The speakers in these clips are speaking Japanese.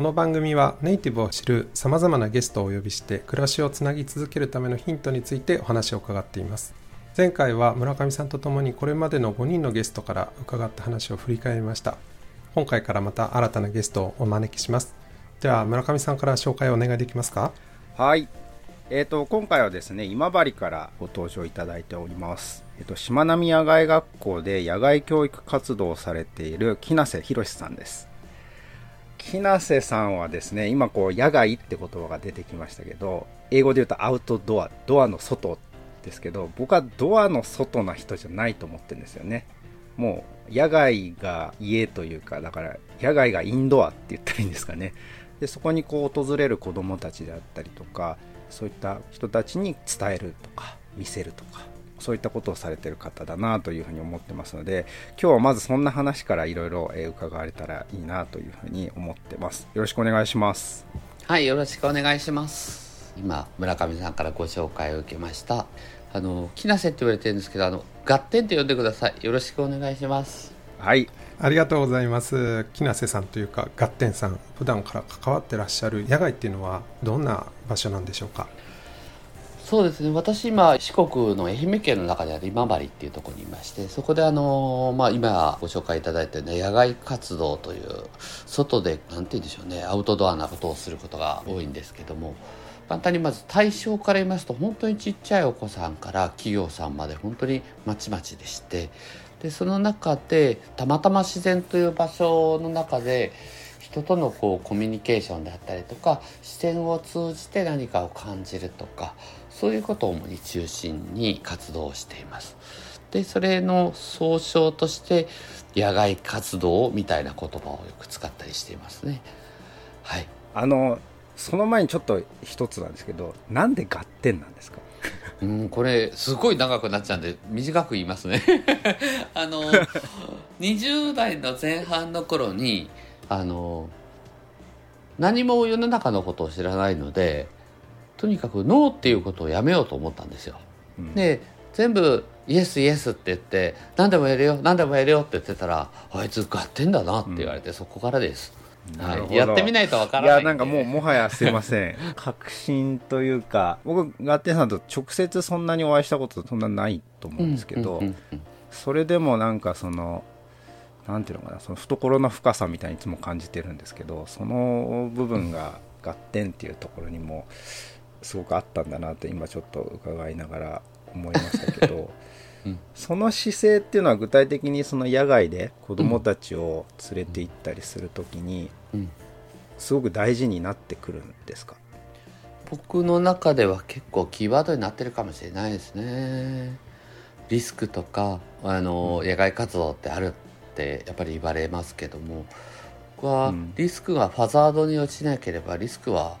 この番組はネイティブを知るさまざまなゲストをお呼びして暮らしをつなぎ続けるためのヒントについてお話を伺っています。前回は村上さんとともにこれまでの5人のゲストから伺った話を振り返りました。今回からまた新たなゲストをお招きします。では村上さんから紹介をお願いできますか？はい。えーと、今回はですね今治からご登場いただいております。えっ、としまなみ野外学校で野外教育活動をされている木瀬博さんです。木瀬さんはですね今こう野外って言葉が出てきましたけど英語で言うとアウトドアドアの外ですけど僕はドアの外な人じゃないと思ってるんですよね。もう野外が家というかだから野外がインドアって言ったらいいんですかね。でそこにこう訪れる子どもたちであったりとかそういった人たちに伝えるとか見せるとかそういったことをされてる方だなというふうに思ってますので今日はまずそんな話からいろいろ伺われたらいいなというふうに思ってます。よろしくお願いします。はいよろしくお願いします。今村上さんからご紹介を受けました。あの木梨って言われてるんですけどあの合点って呼んでください。よろしくお願いします。はい。ありがとうございます。木瀬さんというかガッテンさん。普段から関わってらっしゃる野外っていうのはどんな場所なんでしょうか？そうですね。私今四国の愛媛県の中である今治っていうところにいましてそこであの、まあ、今ご紹介いただいたような野外活動という外で何て言うんでしょうねアウトドアなことをすることが多いんですけども簡単にまず対象から言いますと本当にちっちゃいお子さんから企業さんまで本当にまちまちでしてでその中でたまたま自然という場所の中で人とのこうコミュニケーションであったりとか視線を通じて何かを感じるとかそういうことを主に中心に活動をしています。でそれの総称として野外活動みたいな言葉をよく使ったりしていますね。はい、あのその前にちょっと一つなんですけどなんで合点なんですか？うんこれすごい長くなっちゃうんで短く言いますね あの20代の前半の頃にあの何も世の中のことを知らないのでとにかくノーっていうことをやめようと思ったんですよ。うん、で全部イエスイエスって言って何でもやるよ何でもやるよって言ってたらあいつ合点だなって言われて、うん、そこからです。はい、やってみないとわからない。いやなんかもうもはやすいません。確信というか僕ガッテンさんと直接そんなにお会いしたことそんなないと思うんですけど、それでもなんかそのなんていうのかなその懐の深さみたいにいつも感じてるんですけどその部分が合点っていうところにもすごくあったんだなって今ちょっと伺いながら思いましたけど、うん、その姿勢っていうのは具体的にその野外で子どもたちを連れて行ったりする時にすごく大事になってくるんですか？僕の中では結構キーワードになってるかもしれないですね。リスクとかあの、野外活動ってあるってやっぱり言われますけども僕はリスクがファザードに落ちなければリスクは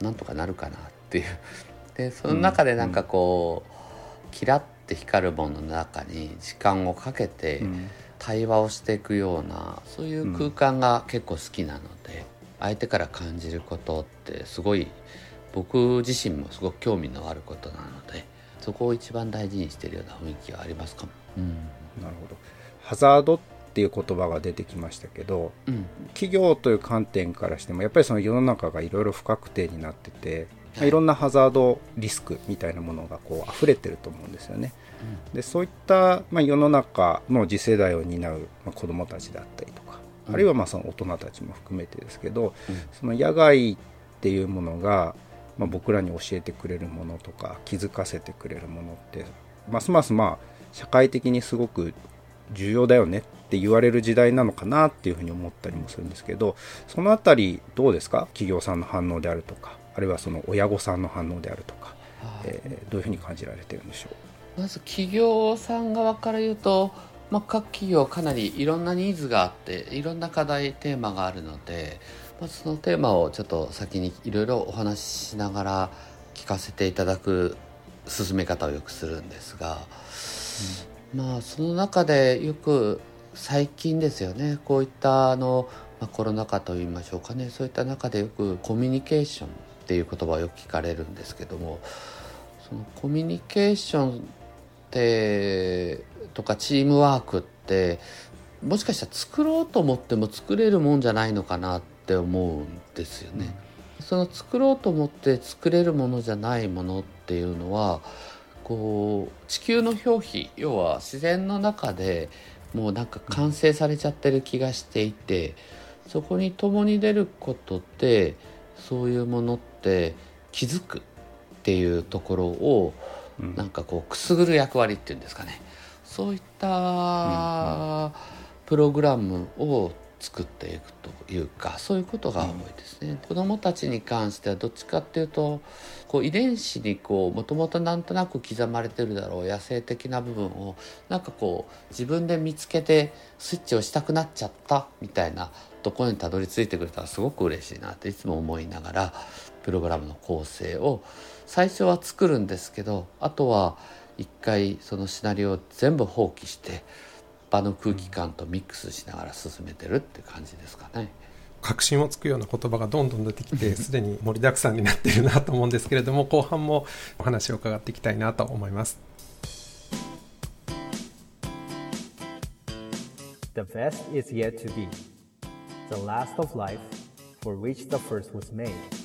なんとかなるかなっていう。でその中でなんかこう、キラッて光るものの中に時間をかけて対話をしていくようなそういう空間が結構好きなので、相手から感じることってすごい僕自身もすごく興味のあることなのでそこを一番大事にしているような雰囲気がありますかも。うん、なるほどハザードっていう言葉が出てきましたけど、うん、企業という観点からしてもやっぱりその世の中がいろいろ不確定になってて、はい、いろんなハザードリスクみたいなものがこう溢れてると思うんですよね。うん、でそういった、まあ、世の中の次世代を担う、まあ、子どもたちだったりとか、うん、あるいはまあその大人たちも含めてですけど、その野外っていうものが、まあ、僕らに教えてくれるものとか気づかせてくれるものってますますまあ社会的にすごく重要だよねって言われる時代なのかなっていうふうに思ったりもするんですけどそのあたりどうですか？企業さんの反応であるとかあるいはその親御さんの反応であるとか、えー、どういうふうに感じられてるんでしょう？まず企業さん側から言うと、まあ、各企業かなりいろんなニーズがあっていろんな課題テーマがあるのでまずそのテーマをちょっと先にいろいろお話ししながら聞かせていただく進め方をよくするんですが、うん、まあその中でよく最近ですよね。こういったあの、まあ、コロナ禍といいましょうかね。そういった中でよくコミュニケーションっていう言葉をよく聞かれるんですけども。そのコミュニケーションってとかチームワークってもしかしたら作ろうと思っても作れるもんじゃないのかなって思うんですよね。うん、その作ろうと思って作れるものじゃないものっていうのはこう地球の表皮要は自然の中でもうなんか完成されちゃってる気がしていてそこに共に出ることでそういうものって気づくっていうところを、なんかこうくすぐる役割っていうんですかね。そういったプログラムを作っていくというかそういうことが多いですね、うん、子どもたちに関してはどっちかっていうとこう遺伝子にこうもともとなんとなく刻まれてるだろう野生的な部分をなんかこう自分で見つけてスイッチをしたくなっちゃったみたいなところにたどり着いてくれたらすごく嬉しいなっていつも思いながらプログラムの構成を最初は作るんですけどあとは一回そのシナリオを全部放棄して場の空気感とミックスしながら進めてるって感じですかね。確信をつくような言葉がどんどん出てきて すでに盛りだくさんになっているなと思うんですけれども後半もお話を伺っていきたいなと思います。The best is yet to be. The last of life for which the first was made.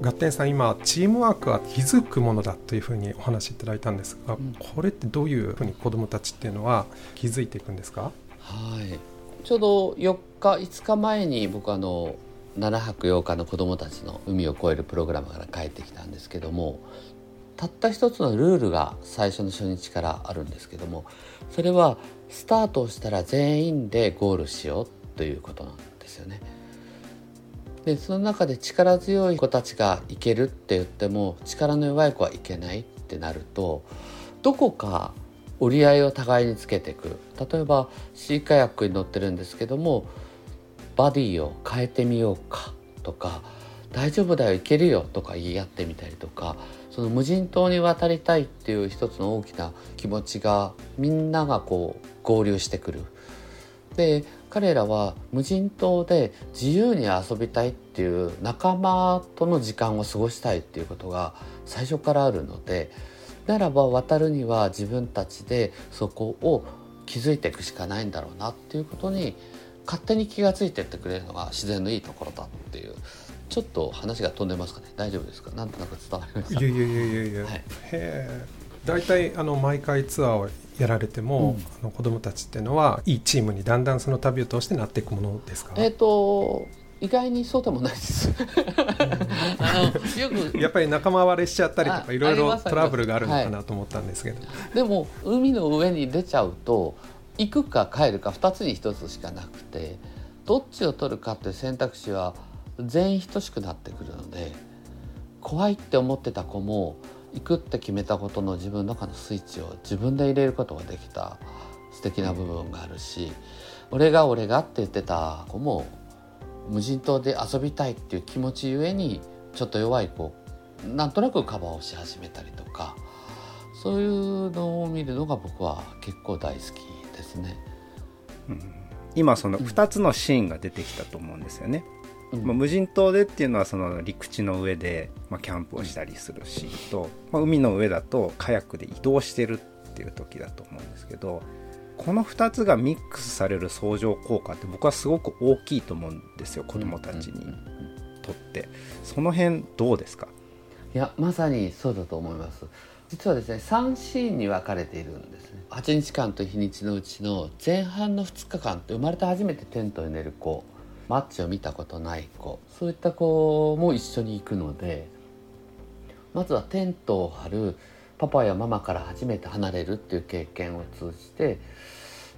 ガッテンさん今チームワークは気づくものだというふうにお話しいただいたんですが、うん、これってどういうふうに子どもたちっていうのは気づいていくんですか？はい。ちょうど4日5日前に僕あの7泊8日の子どもたちの海を越えるプログラムから帰ってきたんですけどもたった一つのルールが最初の初日からあるんですけどもそれはスタートをしたら全員でゴールしようということなんですよね。でその中で力強い子たちがいけるって言っても力の弱い子はいけないってなるとどこか折り合いを互いにつけていく例えばシーカヤックに乗ってるんですけどもバディを変えてみようかとか大丈夫だよいけるよとか言い合ってみたりとかその無人島に渡りたいっていう一つの大きな気持ちがみんながこう合流してくる。で彼らは無人島で自由に遊びたいっていう仲間との時間を過ごしたいっていうことが最初からあるのでならば渡るには自分たちでそこを気づいていくしかないんだろうなっていうことに勝手に気が付いてってくれるのが自然のいいところだっていうちょっと話が飛んでますかね？大丈夫ですか？なんとなく伝わりました？いやいやいやいやいや、はい、へえ大体あの毎回ツアーをやられても、うん、あの子どもたちっていうのはいいチームにだんだんその旅を通してなっていくものですか？えっ、ー、と意外にそうでもないです。あのよく やっぱり仲間割れしちゃったりとかいろいろトラブルがあるのかなと思ったんですけど、はい、でも海の上に出ちゃうと行くか帰るか2つに1つしかなくてどっちを取るかっていう選択肢は全員等しくなってくるので怖いって思ってた子も行くって決めたことの自分の中のスイッチを自分で入れることができた素敵な部分があるし俺が俺がって言ってた子も無人島で遊びたいっていう気持ちゆえにちょっと弱い子なんとなくカバーをし始めたりとかそういうのを見るのが僕は結構大好きですね。うん、今その2つのシーンが出てきたと思うんですよね。まあ、無人島でっていうのはその陸地の上で、まあ、キャンプをしたりするシーンと、まあ、海の上だとカヤックで移動してるっていう時だと思うんですけどこの2つがミックスされる相乗効果って僕はすごく大きいと思うんですよ子どもたちにとって。その辺どうですか？いやまさにそうだと思います。実はですね3シーンに分かれているんですね。8日間と日にちのうちの前半の2日間って生まれて初めてテントに寝る子マッチを見たことない子。そういった子も一緒に行くのでまずはテントを張るパパやママから初めて離れるっていう経験を通じて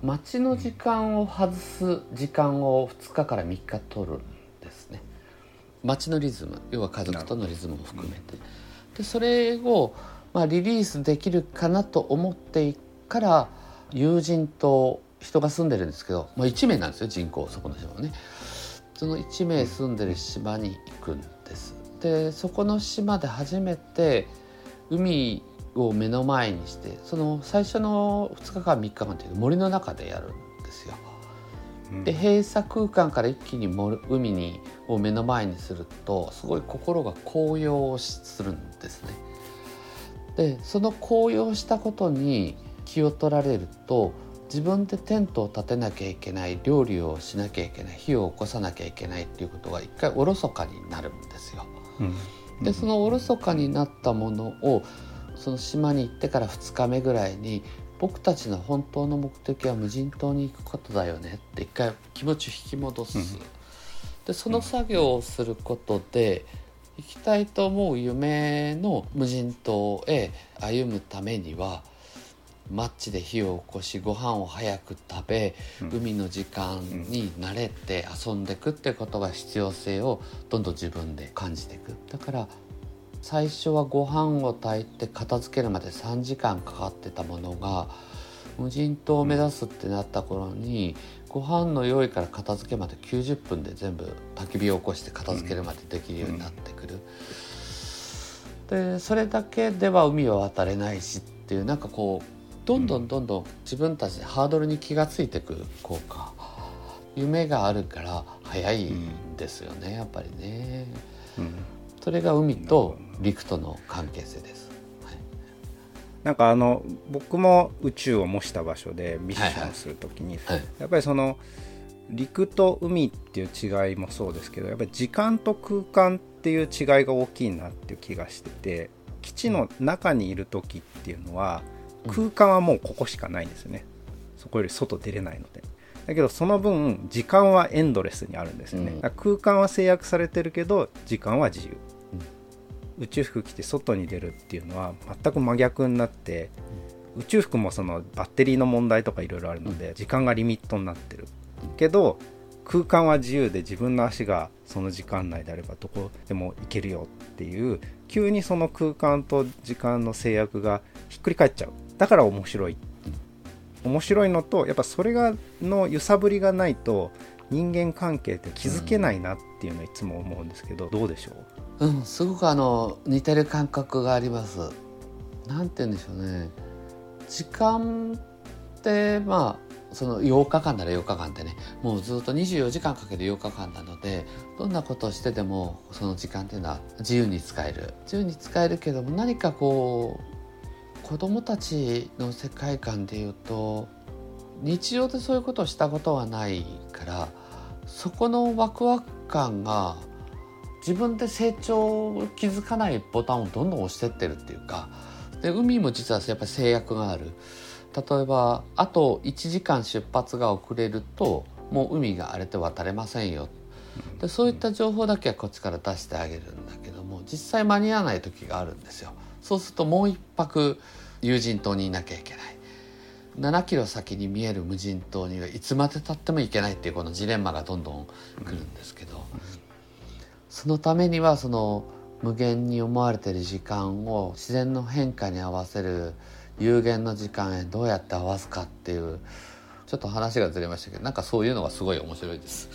待ちの時間を外す時間を2日から3日取るんですね。待ちのリズム要は家族とのリズムも含めて。でそれをまあリリースできるかなと思って1から友人と人が住んでるんですけど、まあ、1名なんですよ人口そこの島はねその1名住んでる島に行くんですでそこの島で初めて海を目の前にしてその最初の2日間3日間という森の中でやるんですよ。で閉鎖空間から一気に海にを目の前にするとすごい心が高揚するんですね。でその高揚したことに気を取られると自分でテントを立てなきゃいけない料理をしなきゃいけない火を起こさなきゃいけないっていうことが一回おろそかになるんですよ。うん、でそのおろそかになったものをその島に行ってから2日目ぐらいに僕たちの本当の目的は無人島に行くことだよねって一回気持ちを引き戻す、うん、でその作業をすることで行きたいと思う夢の無人島へ歩むためにはマッチで火を起こしご飯を早く食べ、うん、海の時間に慣れて遊んでいくってことが必要性をどんどん自分で感じていく。だから最初はご飯を炊いて片付けるまで3時間かかってたものが無人島を目指すってなった頃にご飯の用意から片付けまで90分で全部焚き火を起こして片付けるまでできるようになってくる。でそれだけでは海は渡れないしっていうなんかこうどんどんどんどん自分たちでハードルに気が付いていく効果夢があるから早いんですよね、やっぱりね。うん。それが海と陸との関係性です。なんかあの僕も宇宙を模した場所でミッションするときに、やっぱりその陸と海っていう違いもそうですけどやっぱり時間と空間っていう違いが大きいなっていう気がしてて基地の中にいる時っていうのは空間はもうここしかないんですよね、そこより外出れないので。だけどその分時間はエンドレスにあるんですよね、うん、空間は制約されてるけど時間は自由。宇宙服着て外に出るっていうのは全く真逆になって、宇宙服もそのバッテリーの問題とかいろいろあるので、時間がリミットになってる。けど空間は自由で自分の足がその時間内であればどこでも行けるよっていう急にその空間と時間の制約がひっくり返っちゃう。だから面白い。面白いのとやっぱそれがの揺さぶりがないと人間関係って気づけないなっていうのはいつも思うんですけど、どうでしょう？うん、すごくあの似てる感覚があります。なんて言うんでしょうね。時間ってまあその8日間なら8日間でねもうずっと24時間かけて8日間なのでどんなことをしてでもその時間っていうのは自由に使える。自由に使えるけども何かこう子供たちの世界観でいうと日常でそういうことをしたことはないからそこのワクワク感が自分で成長を気づかないボタンをどんどん押してってるっていうかで海も実はやっぱり制約がある。例えばあと1時間出発が遅れるともう海が荒れて渡れませんよ。でそういった情報だけはこっちから出してあげるんだけども実際間に合わない時があるんですよ。そうするともう一泊友人島にいなきゃいけない。7キロ先に見える無人島にはいつまでたっても行けないっていうこのジレンマがどんどん来るんですけど、そのためにはその無限に思われてる時間を自然の変化に合わせる有限の時間へどうやって合わすかっていうちょっと話がずれましたけどなんかそういうのがすごい面白いです。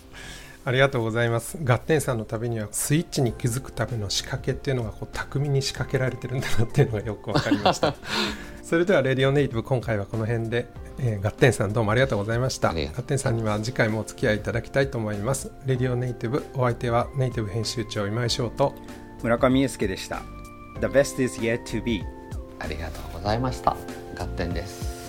ありがとうございます。ガッテンさんの旅にはスイッチに気づくための仕掛けっていうのがこう巧みに仕掛けられてるんだなっていうのがよく分かりました。それではレディオネイティブ今回はこの辺で、えー、ガッテンさんどうもありがとうございました。ガッテンさんには次回もお付き合いいただきたいと思います。レディオネイティブお相手はネイティブ編集長今井翔と。村上裕介でした。The best is yet to be ありがとうございました。ガッテンです。